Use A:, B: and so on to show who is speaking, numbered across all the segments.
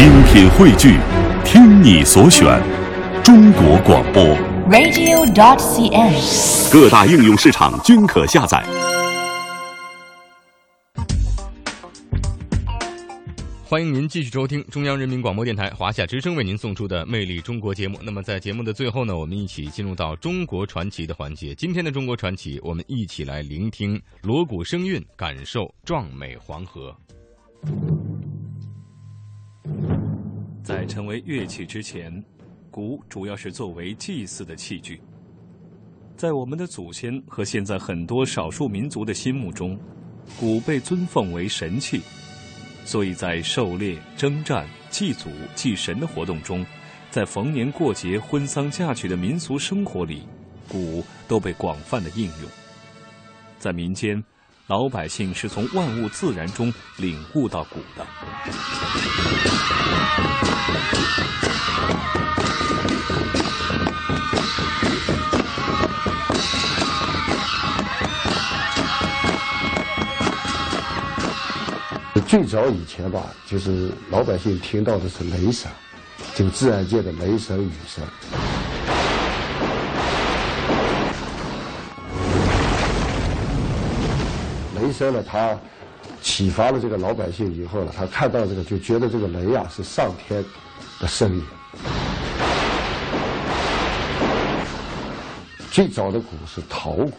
A: 精品汇聚，听你所选，中国广播。
B: radio.dot.cn，。
A: 各大应用市场均可下载。
C: 欢迎您继续收听中央人民广播电台华夏之声为您送出的《魅力中国》节目。那么在节目的最后呢，我们一起进入到中国传奇的环节。今天的中国传奇，我们一起来聆听锣鼓声韵，感受壮美黄河。
D: 在成为乐器之前，鼓主要是作为祭祀的器具。在我们的祖先和现在很多少数民族的心目中，鼓被尊奉为神器。所以在狩猎、征战、祭祖、祭神的活动中，在逢年过节、婚丧嫁娶的民俗生活里，鼓都被广泛的应用。在民间，老百姓是从万物自然中领悟到古的。
E: 最早以前吧，就是老百姓听到的是雷声，就自然界的雷声、雨声。雷声呢，它启发了这个老百姓以后呢，他看到这个就觉得这个雷呀、是上天的声音。最早的鼓是陶鼓，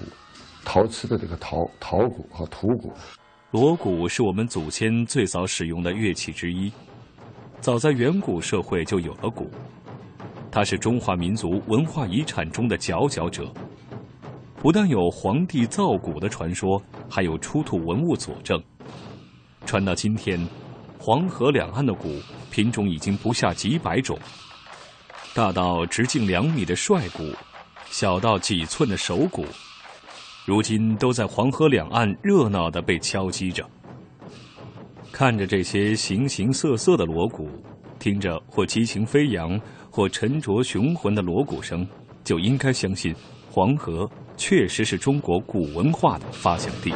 E: 陶瓷的这个陶陶鼓和土鼓。
D: 锣鼓是我们祖先最早使用的乐器之一，早在远古社会就有了鼓，它是中华民族文化遗产中的佼佼者。不但有皇帝造鼓的传说，还有出土文物佐证。传到今天，黄河两岸的鼓品种已经不下几百种，大到直径两米的帅鼓，小到几寸的手鼓。如今都在黄河两岸热闹地被敲击着。看着这些形形色色的锣鼓，听着或激情飞扬，或沉着雄浑的锣鼓声，就应该相信，黄河确实是中国古文化的发祥地。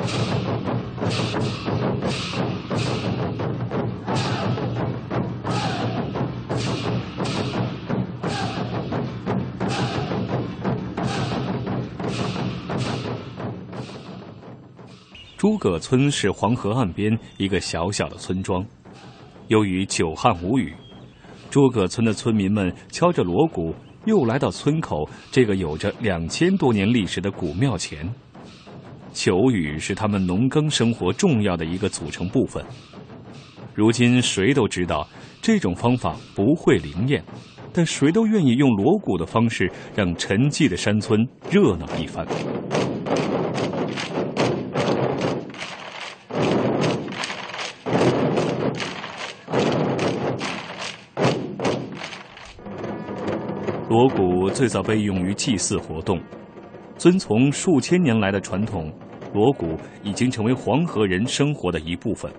D: 诸葛村是黄河岸边一个小小的村庄。由于久旱无雨，诸葛村的村民们敲着锣鼓，又来到村口这个有着两千多年历史的古庙前。求雨是他们农耕生活重要的一个组成部分。如今谁都知道这种方法不会灵验，但谁都愿意用锣鼓的方式让沉寂的山村热闹一番。锣鼓最早被用于祭祀活动，遵从数千年来的传统，锣鼓已经成为黄河人生活的一部分。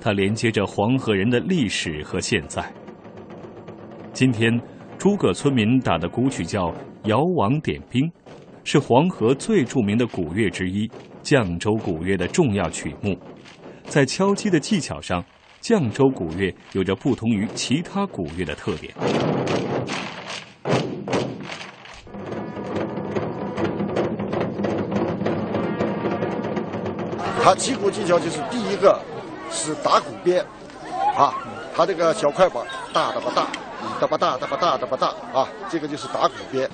D: 它连接着黄河人的历史和现在。今天，诸葛村民打的鼓曲叫《遥王点兵》，是黄河最著名的鼓乐之一，绛州鼓乐的重要曲目。在敲击的技巧上，绛州鼓乐有着不同于其他鼓乐的特点。
E: 它击鼓技巧就是第一个是打鼓边，啊，它这个小快板大的吧大，哒吧大哒吧大哒吧大啊，这个就是打鼓边。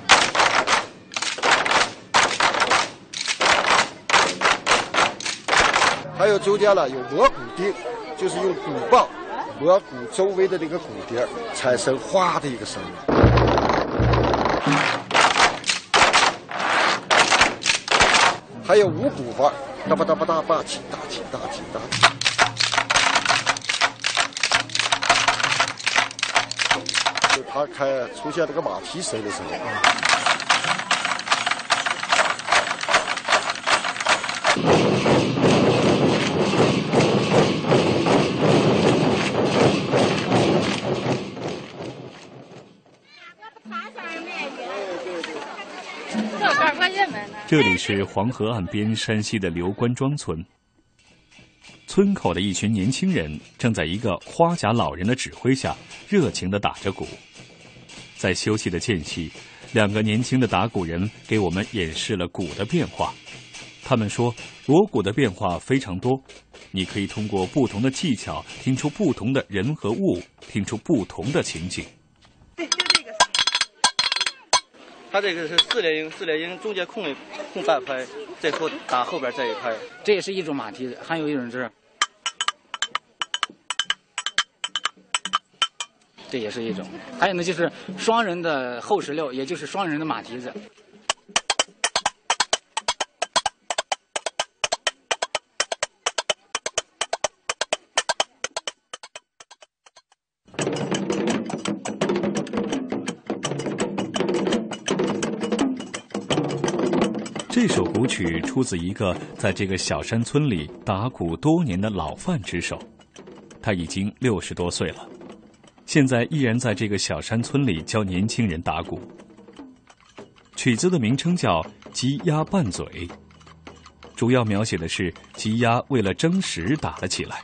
E: 还有中间呢有磨鼓钉，就是用鼓棒磨鼓周围的那个鼓钉，产生哗的一个声音。还有五鼓法，哒吧哒吧哒吧，起哒起哒起哒。就它开出现这个马蹄声的时候。
D: 这里是黄河岸边山西的刘关庄村。村口的一群年轻人正在一个花甲老人的指挥下热情地打着鼓。在休息的间隙，两个年轻的打鼓人给我们演示了鼓的变化。他们说，锣鼓的变化非常多，你可以通过不同的技巧听出不同的人和物，听出不同的情景。
B: 对，就这个。它这个是四连音，四连音中间空一空半拍，再后打后边这一拍。
F: 这也是一种马蹄子，还有一种是，这也是一种。还有呢，就是双人的后十六，也就是双人的马蹄子。
D: 这首古曲出自一个在这个小山村里打鼓多年的老范之手，他已经六十多岁了，现在依然在这个小山村里教年轻人打鼓。曲子的名称叫《鸡鸭拌嘴》，主要描写的是鸡鸭为了争食打了起来。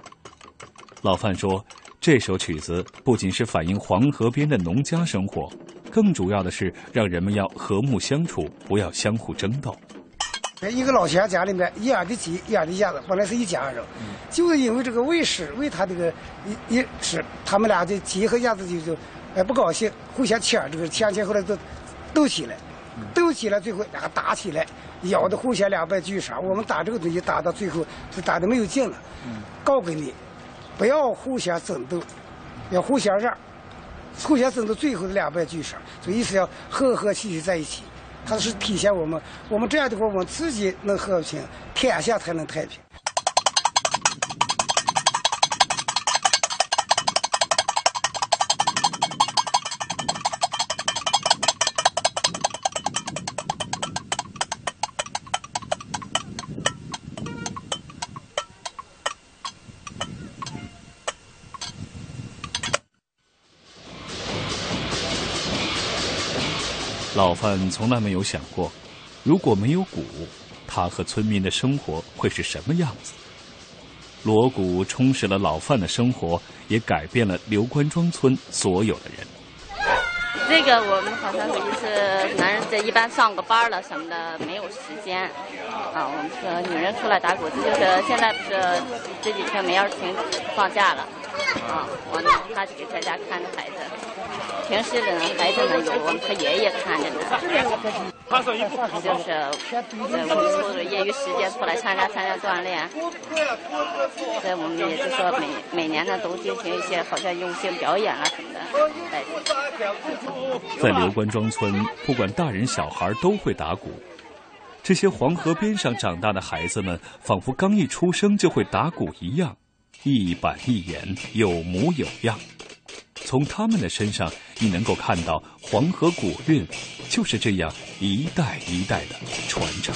D: 老范说，这首曲子不仅是反映黄河边的农家生活，更主要的是让人们要和睦相处，不要相互争斗。
G: 一个老乡家里面一样的鸡，一样的鸭子，本来是一家人，就是因为这个喂食喂他这个一一吃，他们俩的鸡和鸭子就就哎不高兴，互相抢这个前前后来都斗起来，斗起来最后俩打起来，咬的互相两败俱伤。我们打这个东西打到最后是打的没有劲了，告给你，不要互相争斗，要互相让，互相争斗最后的两败俱伤，所以意思要和和气气在一起。它是体现我们，我们这样的话，我们自己能和平，天下才能太平。
D: 老范从来没有想过，如果没有鼓，他和村民的生活会是什么样子。锣鼓充实了老范的生活，也改变了刘关庄村所有的人。
H: 这个我们好像就是男人这一般上个班了什么的没有时间啊，我们说女人出来打鼓，这就是现在不是这几天梅园停放假了啊，我呢他就给在家看着孩子。平时呢，孩子呢有我们他爷爷看着呢，就是在我们抽着业余时间出来参加参加锻炼。在我们也就说每每年呢都进行一些好像用心表演啊什么的。
D: 在刘关庄村，不管大人小孩都会打鼓。这些黄河边上长大的孩子们，仿佛刚一出生就会打鼓一样，一板一眼，有模有样。从他们的身上，你能够看到黄河古韵就是这样一代一代的传承。